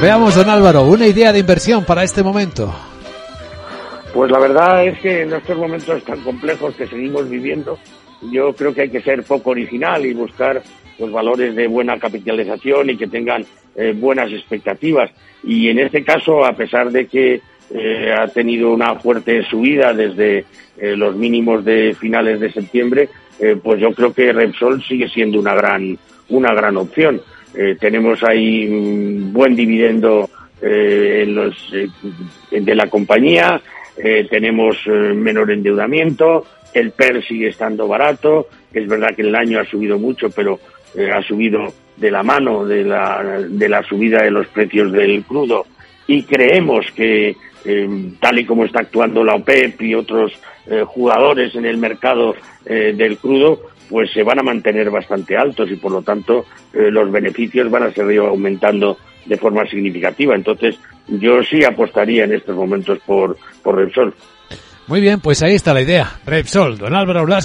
Veamos, don Álvaro, una idea de inversión para este momento. Pues la verdad es que en estos momentos tan complejos que seguimos viviendo, yo creo que hay que ser poco original y buscar los valores de buena capitalización y que tengan eh, buenas expectativas. Y en este caso, a pesar de que eh, ha tenido una fuerte subida desde eh, los mínimos de finales de septiembre, pues yo creo que Repsol sigue siendo una gran una gran opción. Tenemos ahí un buen dividendo en los, de la compañía, tenemos menor endeudamiento, el PER sigue estando barato, es verdad que el año ha subido mucho, pero eh, ha subido de la mano de la, de la subida de los precios del crudo y creemos que eh, tal y como está actuando la OPEP y otros eh, jugadores en el mercado del crudo, pues se van a mantener bastante altos y por lo tanto los beneficios van a seguir aumentando de forma significativa. Entonces yo sí apostaría en estos momentos por, por Repsol. Muy bien, pues ahí está la idea. Repsol, don Álvaro Blas.